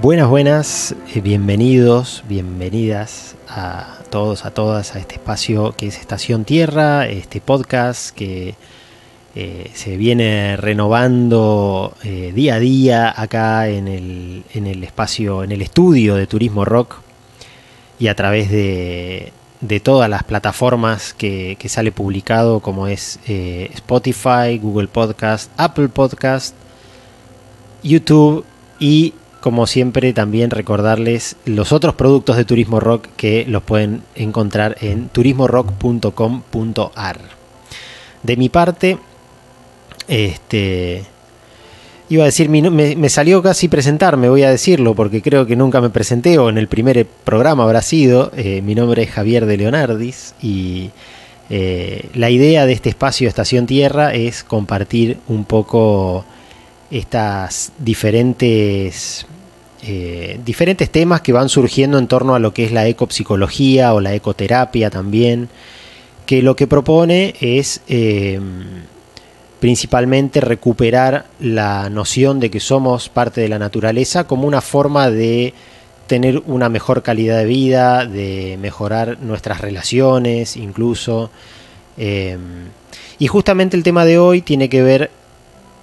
Buenas, buenas, eh, bienvenidos, bienvenidas a todos, a todas a este espacio que es Estación Tierra, este podcast que eh, se viene renovando eh, día a día acá en el, en el espacio, en el estudio de Turismo Rock y a través de, todas las plataformas que sale publicado como es Spotify, Google Podcast, Apple Podcast, YouTube y como siempre, también recordarles los otros productos de Turismo Rock que los pueden encontrar en turismorock.com.ar. De mi parte, este. Iba a decir, me, salió casi presentarme, voy a decirlo, porque creo que nunca me presenté, o en el primer programa habrá sido. Eh, mi nombre es Javier de Leonardis y eh, la idea de este espacio Estación Tierra es compartir un poco estas diferentes, eh, diferentes temas que van surgiendo en torno a lo que es la ecopsicología o la ecoterapia también, que lo que propone es eh, principalmente recuperar la noción de que somos parte de la naturaleza como una forma de tener una mejor calidad de vida, de mejorar nuestras relaciones incluso. Eh, y justamente el tema de hoy tiene que ver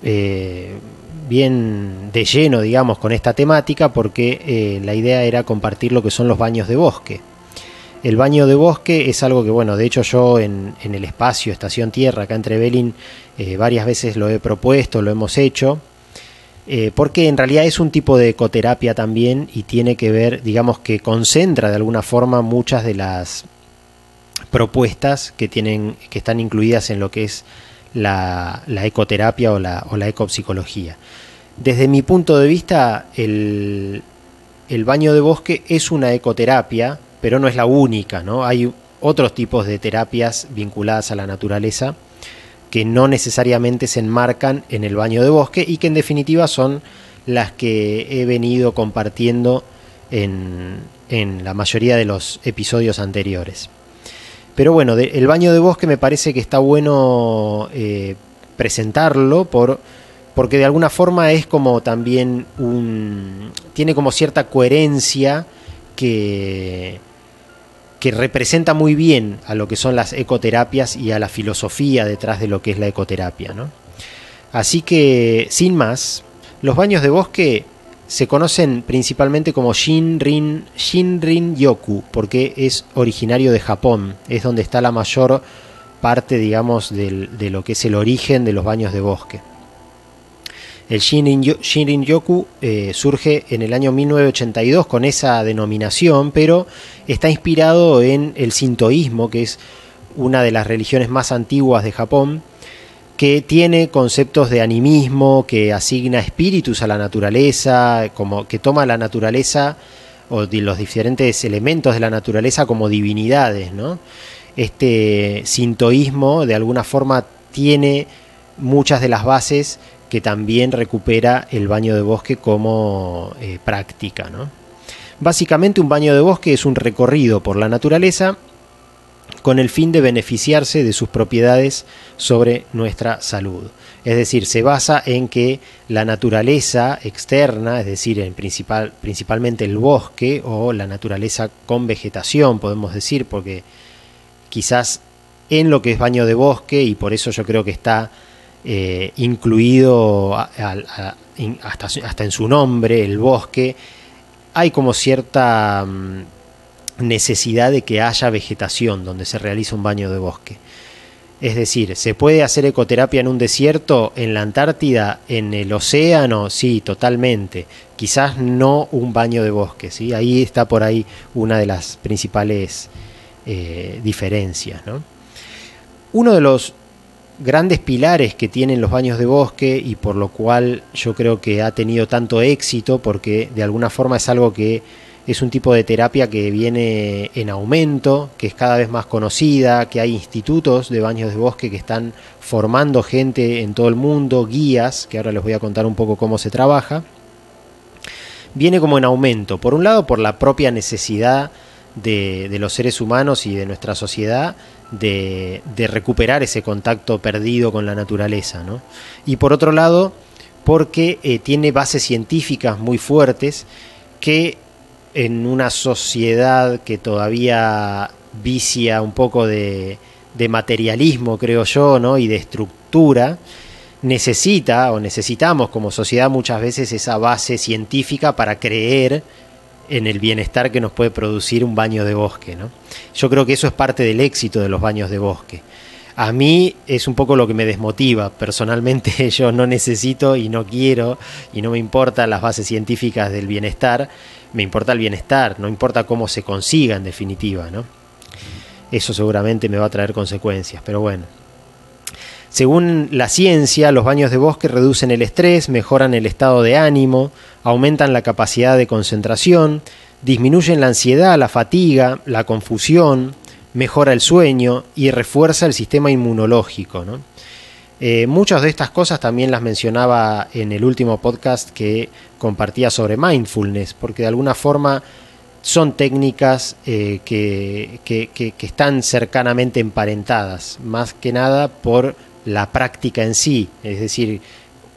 eh, bien de lleno, digamos, con esta temática porque eh, la idea era compartir lo que son los baños de bosque. El baño de bosque es algo que, bueno, de hecho yo en, el espacio Estación Tierra, acá entre Belín, eh, varias veces lo he propuesto, lo hemos hecho, porque en realidad es un tipo de ecoterapia también y tiene que ver, digamos, que concentra de alguna forma muchas de las propuestas que, tienen, que están incluidas en lo que es la, ecoterapia o la, o la ecopsicología. Desde mi punto de vista, el, baño de bosque es una ecoterapia, pero no es la única, ¿no? Hay otros tipos de terapias vinculadas a la naturaleza que no necesariamente se enmarcan en el baño de bosque y que en definitiva son las que he venido compartiendo en, en la mayoría de los episodios anteriores. Pero bueno, el baño de bosque me parece que está bueno eh, presentarlo por, porque de alguna forma es como también un... tiene como cierta coherencia que, que representa muy bien a lo que son las ecoterapias y a la filosofía detrás de lo que es la ecoterapia. ¿no? Así que, sin más, los baños de bosque se conocen principalmente como Shinrin, Shinrin Yoku, porque es originario de Japón, es donde está la mayor parte, digamos, de lo que es el origen de los baños de bosque. El Shinrin, Yoku eh, surge en el año 1982 con esa denominación, pero está inspirado en el sintoísmo, que es una de las religiones más antiguas de Japón, que tiene conceptos de animismo, que asigna espíritus a la naturaleza, como que toma la naturaleza o los diferentes elementos de la naturaleza como divinidades, ¿no? Este sintoísmo de alguna forma tiene muchas de las bases que también recupera el baño de bosque como eh, práctica, ¿no? Básicamente un baño de bosque es un recorrido por la naturaleza con el fin de beneficiarse de sus propiedades sobre nuestra salud. Es decir, se basa en que la naturaleza externa, es decir, en principal, principalmente el bosque o la naturaleza con vegetación, podemos decir, porque quizás en lo que es baño de bosque, y por eso yo creo que está eh, incluido hasta, en su nombre, el bosque, hay como cierta mm, necesidad de que haya vegetación donde se realiza un baño de bosque. Es decir, ¿se puede hacer ecoterapia en un desierto, en la Antártida, en el océano? Sí, totalmente. Quizás no un baño de bosque, ¿sí? Ahí está por ahí una de las principales eh, diferencias, Uno de los grandes pilares que tienen los baños de bosque y por lo cual yo creo que ha tenido tanto éxito, porque de alguna forma es algo que es un tipo de terapia que viene en aumento, que es cada vez más conocida, que hay institutos de baños de bosque que están formando gente en todo el mundo, guías, que ahora les voy a contar un poco cómo se trabaja. Viene como en aumento, por un lado por la propia necesidad de, los seres humanos y de nuestra sociedad de, recuperar ese contacto perdido con la naturaleza, ¿no? y por otro lado porque eh, tiene bases científicas muy fuertes que en una sociedad que todavía vicia un poco de, de materialismo, creo yo, ¿no? y de estructura, necesita o necesitamos como sociedad muchas veces esa base científica para creer en el bienestar que nos puede producir un baño de bosque. ¿no? Yo creo que eso es parte del éxito de los baños de bosque. A mí es un poco lo que me desmotiva. Personalmente yo no necesito y no quiero y no me importan las bases científicas del bienestar, me importa el bienestar, no importa cómo se consiga en definitiva. ¿no? Eso seguramente me va a traer consecuencias, pero bueno. Según la ciencia, los baños de bosque reducen el estrés, mejoran el estado de ánimo, aumentan la capacidad de concentración, disminuyen la ansiedad, la fatiga, la confusión, mejora el sueño y refuerza el sistema inmunológico. Eh, muchas de estas cosas también las mencionaba en el último podcast que compartía sobre mindfulness, porque de alguna forma son técnicas eh, que, que, están cercanamente emparentadas, más que nada por la práctica en sí. Es decir,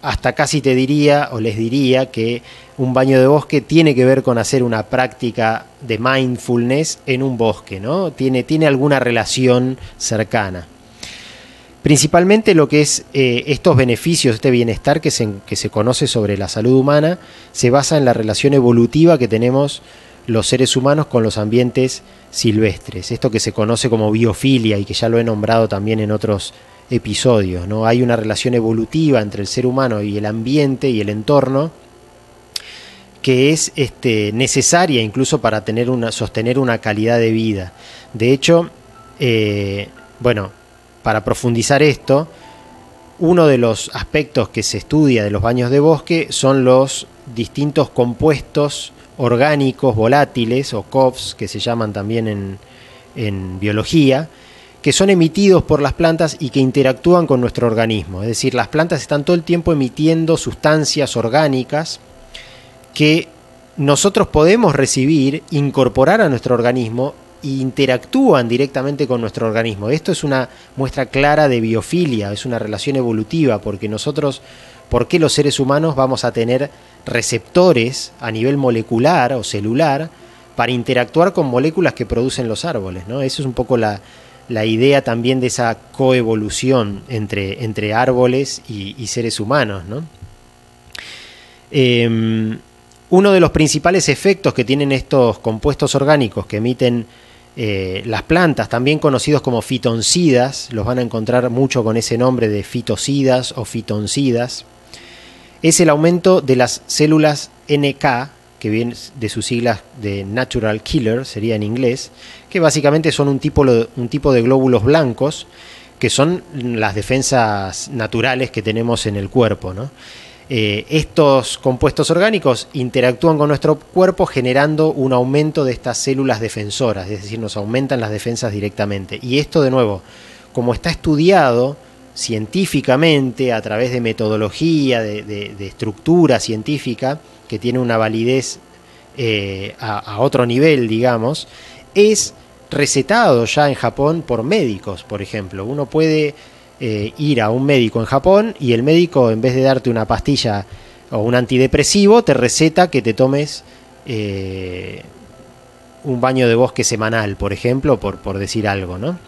hasta casi te diría o les diría que un baño de bosque tiene que ver con hacer una práctica de mindfulness en un bosque, ¿no? Tiene, tiene alguna relación cercana. Principalmente lo que es eh, estos beneficios, este bienestar que se, que se conoce sobre la salud humana, se basa en la relación evolutiva que tenemos los seres humanos con los ambientes silvestres. Esto que se conoce como biofilia y que ya lo he nombrado también en otros episodios. ¿no? Hay una relación evolutiva entre el ser humano y el ambiente y el entorno que es este, necesaria incluso para tener una, sostener una calidad de vida. De hecho, eh, bueno, para profundizar esto, uno de los aspectos que se estudia de los baños de bosque son los distintos compuestos orgánicos volátiles o COVs que se llaman también en, en biología, que son emitidos por las plantas y que interactúan con nuestro organismo. Es decir, las plantas están todo el tiempo emitiendo sustancias orgánicas que nosotros podemos recibir, incorporar a nuestro organismo interactúan directamente con nuestro organismo. Esto es una muestra clara de biofilia, es una relación evolutiva, porque nosotros, ¿por qué los seres humanos vamos a tener receptores a nivel molecular o celular para interactuar con moléculas que producen los árboles? ¿no? Eso es un poco la, la idea también de esa coevolución entre, entre árboles y, seres humanos. Em, uno de los principales efectos que tienen estos compuestos orgánicos que emiten eh, las plantas, también conocidos como fitoncidas, los van a encontrar mucho con ese nombre de fitocidas o fitoncidas, es el aumento de las células NK, que viene de sus siglas de Natural Killer, sería en inglés, que básicamente son un tipo, un tipo de glóbulos blancos que son las defensas naturales que tenemos en el cuerpo. Eh, estos compuestos orgánicos interactúan con nuestro cuerpo generando un aumento de estas células defensoras, es decir, nos aumentan las defensas directamente. Y esto de nuevo, como está estudiado científicamente a través de metodología, de estructura científica, que tiene una validez eh, a, otro nivel, digamos, es recetado ya en Japón por médicos, por ejemplo. Uno puede eh, ir a un médico en Japón y el médico, en vez de darte una pastilla o un antidepresivo, te receta que te tomes eh, un baño de bosque semanal, por ejemplo, por, por decir algo, ¿no?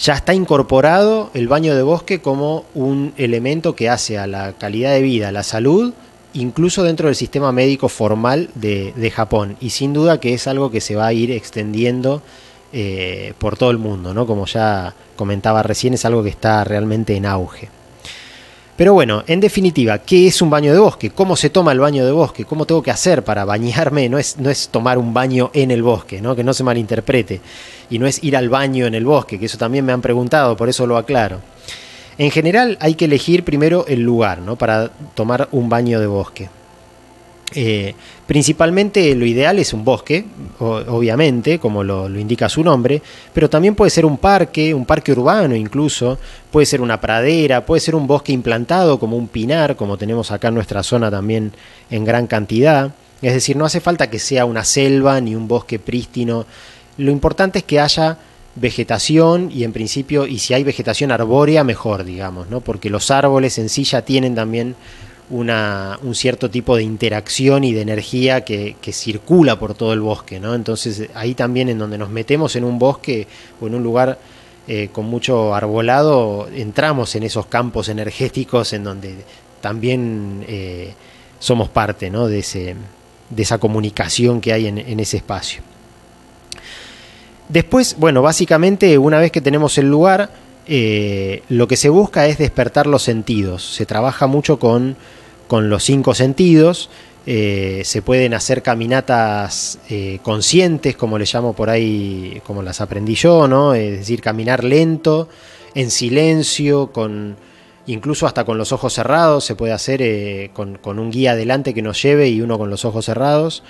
Ya está incorporado el baño de bosque como un elemento que hace a la calidad de vida, a la salud, incluso dentro del sistema médico formal de, Japón. Y sin duda que es algo que se va a ir extendiendo eh, por todo el mundo, ¿no? Como ya comentaba recién, es algo que está realmente en auge. Pero bueno, en definitiva, ¿qué es un baño de bosque? ¿Cómo se toma el baño de bosque? ¿Cómo tengo que hacer para bañarme? No es, no es tomar un baño en el bosque, ¿no? que no se malinterprete. Y no es ir al baño en el bosque, que eso también me han preguntado, por eso lo aclaro. En general hay que elegir primero el lugar ¿no? para tomar un baño de bosque. Eh, principalmente lo ideal es un bosque, obviamente, como lo, indica su nombre, pero también puede ser un parque, un parque urbano incluso, puede ser una pradera, puede ser un bosque implantado como un pinar, como tenemos acá en nuestra zona también en gran cantidad. Es decir, no hace falta que sea una selva ni un bosque prístino, lo importante es que haya vegetación y en principio, y si hay vegetación arbórea, mejor, digamos, ¿no? Porque los árboles en sí ya tienen también una, un cierto tipo de interacción y de energía que, circula por todo el bosque, ¿no? Entonces ahí también en donde nos metemos en un bosque o en un lugar eh, con mucho arbolado, entramos en esos campos energéticos en donde también eh, somos parte ¿no? de, ese, de esa comunicación que hay en, ese espacio. Después, bueno, básicamente una vez que tenemos el lugar, eh, lo que se busca es despertar los sentidos. Se trabaja mucho con con los cinco sentidos. Eh, se pueden hacer caminatas eh, conscientes, como le llamo por ahí, como las aprendí yo, ¿no? Es decir, caminar lento, en silencio, con incluso hasta con los ojos cerrados, se puede hacer eh, con, un guía adelante que nos lleve y uno con los ojos cerrados.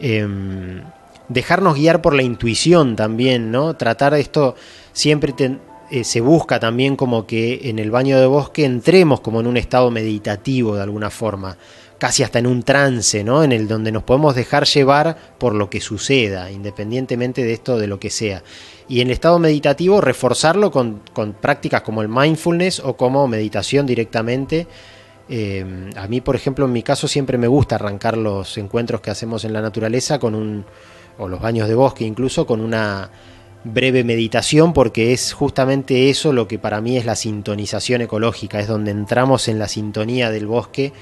Em, dejarnos guiar por la intuición también, ¿no? Tratar esto siempre eh, se busca también como que en el baño de bosque entremos como en un estado meditativo de alguna forma, casi hasta en un trance, ¿no? En el donde nos podemos dejar llevar por lo que suceda, independientemente de esto, de lo que sea. Y en el estado meditativo reforzarlo con, prácticas como el mindfulness o como meditación directamente. Eh, a mí, por ejemplo, en mi caso siempre me gusta arrancar los encuentros que hacemos en la naturaleza con un, o los baños de bosque incluso, con una breve meditación porque es justamente eso lo que para mí es la sintonización ecológica, es donde entramos en la sintonía del bosque,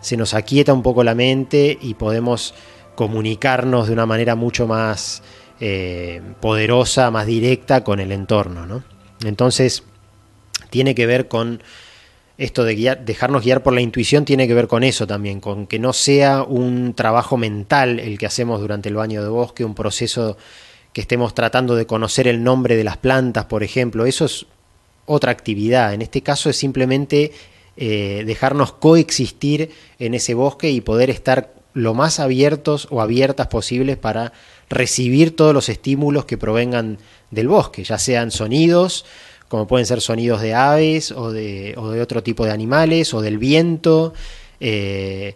se nos aquieta un poco la mente y podemos comunicarnos de una manera mucho más eh, poderosa, más directa con el entorno. Entonces, tiene que ver con esto de dejarnos guiar por la intuición, tiene que ver con eso también, con que no sea un trabajo mental el que hacemos durante el baño de bosque, un proceso que estemos tratando de conocer el nombre de las plantas, por ejemplo, eso es otra actividad. En este caso es simplemente eh, dejarnos coexistir en ese bosque y poder estar lo más abiertos o abiertas posibles para recibir todos los estímulos que provengan del bosque, ya sean sonidos, como pueden ser sonidos de aves o de, o de otro tipo de animales, o del viento, eh,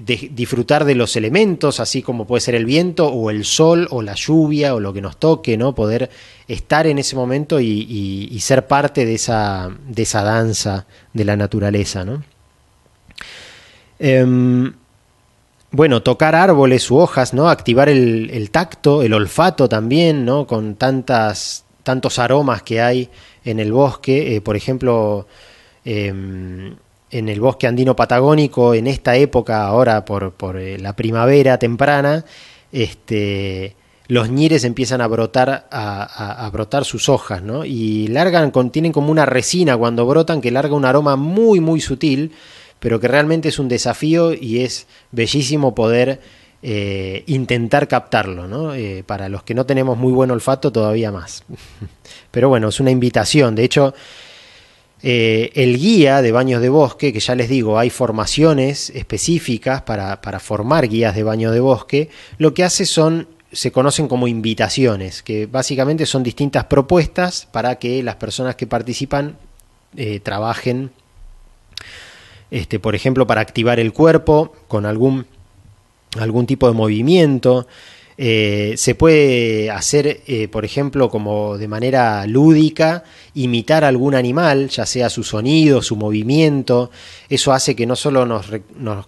disfrutar de los elementos, así como puede ser el viento o el sol o la lluvia o lo que nos toque, ¿no? Poder estar en ese momento y, ser parte de esa, de esa, danza de la naturaleza, ¿no? Em, bueno, tocar árboles u hojas, ¿no? Activar el, tacto, el olfato también, ¿no? Con tantas, tantos aromas que hay en el bosque. Eh, por ejemplo, em, en el bosque andino patagónico en esta época, ahora por, por eh, la primavera temprana, este, los ñires empiezan a brotar, a, brotar sus hojas, ¿no? Y largan, contienen como una resina cuando brotan que larga un aroma muy, muy sutil, pero que realmente es un desafío y es bellísimo poder eh, intentar captarlo, ¿no? Eh, para los que no tenemos muy buen olfato, todavía más. Pero bueno, es una invitación. De hecho, eh, el guía de baños de bosque, que ya les digo, hay formaciones específicas para, formar guías de baño de bosque, lo que hace son, se conocen como invitaciones, que básicamente son distintas propuestas para que las personas que participan eh, trabajen, este, por ejemplo, para activar el cuerpo con algún, algún tipo de movimiento, eh, se puede hacer, eh, por ejemplo, como de manera lúdica, imitar algún animal, ya sea su sonido, su movimiento. Eso hace que no solo nos,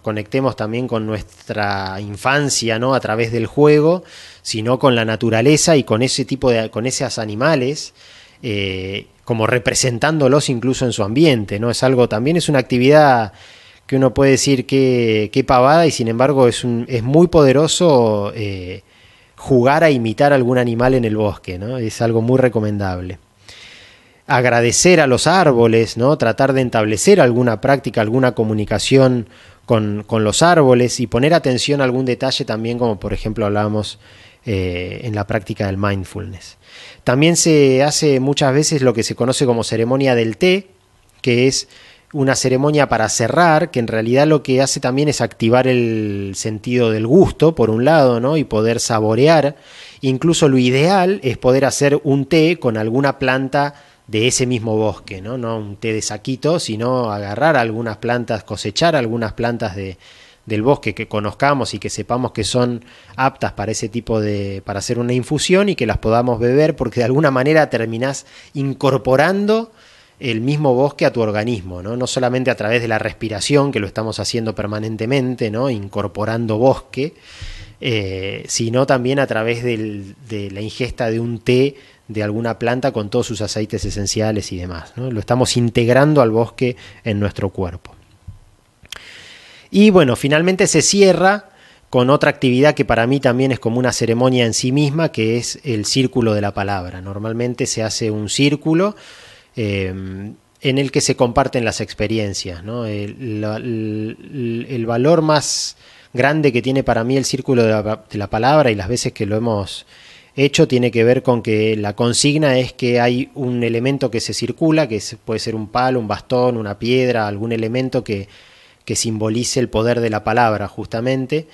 conectemos también con nuestra infancia, ¿no? A través del juego, sino con la naturaleza y con ese tipo de, con esos animales. Eh, como representándolos incluso en su ambiente, ¿no? Es algo, también es una actividad que uno puede decir que, pavada y sin embargo es, un, es muy poderoso jugar a imitar algún animal en el bosque, ¿no? Es algo muy recomendable. Agradecer a los árboles, ¿no? Tratar de establecer alguna práctica, alguna comunicación con, los árboles y poner atención a algún detalle también, como por ejemplo hablábamos eh, en la práctica del mindfulness. También se hace muchas veces lo que se conoce como ceremonia del té, que es una ceremonia para cerrar, que en realidad lo que hace también es activar el sentido del gusto, por un lado, ¿no? Y poder saborear. Incluso lo ideal es poder hacer un té con alguna planta de ese mismo bosque, ¿no? No un té de saquito, sino agarrar algunas plantas, cosechar algunas plantas de, del bosque que conozcamos y que sepamos que son aptas para ese tipo de, para hacer una infusión y que las podamos beber porque de alguna manera terminás incorporando el mismo bosque a tu organismo, ¿no? no solamente a través de la respiración, que lo estamos haciendo permanentemente, ¿no? incorporando bosque, eh, sino también a través de la ingesta de un té de alguna planta con todos sus aceites esenciales y demás. ¿no? Lo estamos integrando al bosque en nuestro cuerpo. Y bueno, finalmente se cierra con otra actividad que para mí también es como una ceremonia en sí misma, que es el círculo de la palabra. Normalmente se hace un círculo eh, en el que se comparten las experiencias. El, valor más grande que tiene para mí el círculo de la, palabra y las veces que lo hemos hecho tiene que ver con que la consigna es que hay un elemento que se circula, que puede ser un palo, un bastón, una piedra, algún elemento que, que simbolice el poder de la palabra justamente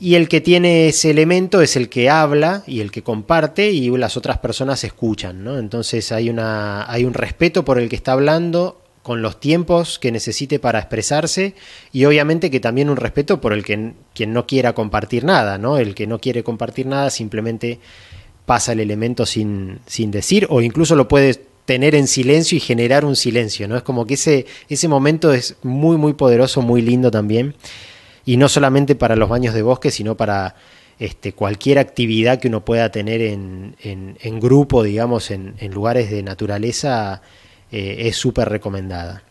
y el que tiene ese elemento es el que habla y el que comparte y las otras personas escuchan, ¿no? Entonces hay, una, hay un respeto por el que está hablando con los tiempos que necesite para expresarse y obviamente que también un respeto por el que quien no quiera compartir nada, ¿no? El que no quiere compartir nada simplemente pasa el elemento sin, sin decir o incluso lo puede tener en silencio y generar un silencio, ¿no? Es como que ese, ese momento es muy, muy poderoso, muy lindo también y no solamente para los baños de bosque, sino para este, cualquier actividad que uno pueda tener en, en, grupo, digamos, en, lugares de naturaleza, eh, es súper recomendada.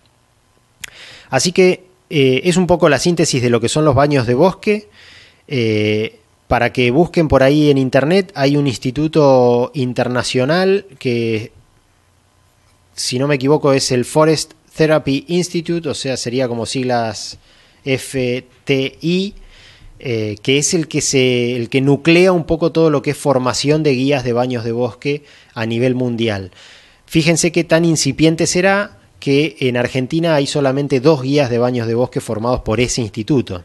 Así que eh, es un poco la síntesis de lo que son los baños de bosque. Eh, para que busquen por ahí en internet, hay un instituto internacional que, si no me equivoco, es el Forest Therapy Institute, o sea, sería como siglas FTI, eh, que es el que, se, el que nuclea un poco todo lo que es formación de guías de baños de bosque a nivel mundial. Fíjense qué tan incipiente será que en Argentina hay solamente dos guías de baños de bosque formados por ese instituto,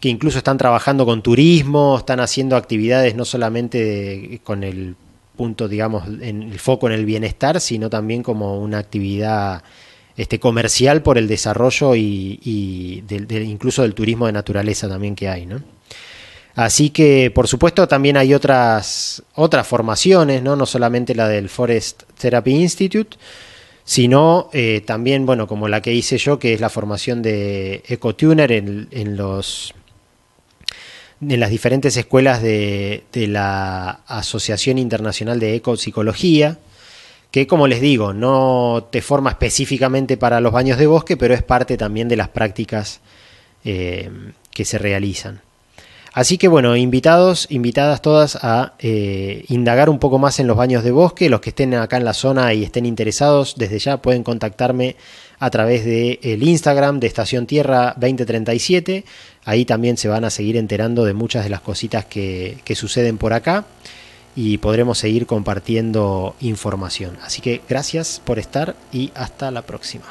que incluso están trabajando con turismo, están haciendo actividades no solamente con el punto, digamos, en el foco en el bienestar, sino también como una actividad este, comercial por el desarrollo y, incluso del turismo de naturaleza también que hay, ¿no? Así que, por supuesto, también hay otras, otras formaciones, ¿no? no solamente la del Forest Therapy Institute, sino eh, también, bueno, como la que hice yo, que es la formación de EcoTuner en, en en las diferentes escuelas de, de, la Asociación Internacional de Ecopsicología, que como les digo, no te forma específicamente para los baños de bosque, pero es parte también de las prácticas eh, que se realizan. Así que bueno, invitados, invitadas todas a eh, indagar un poco más en los baños de bosque. Los que estén acá en la zona y estén interesados, desde ya pueden contactarme a través del el Instagram de Estación Tierra 2037. Ahí también se van a seguir enterando de muchas de las cositas que, que suceden por acá y podremos seguir compartiendo información. Así que gracias por estar y hasta la próxima.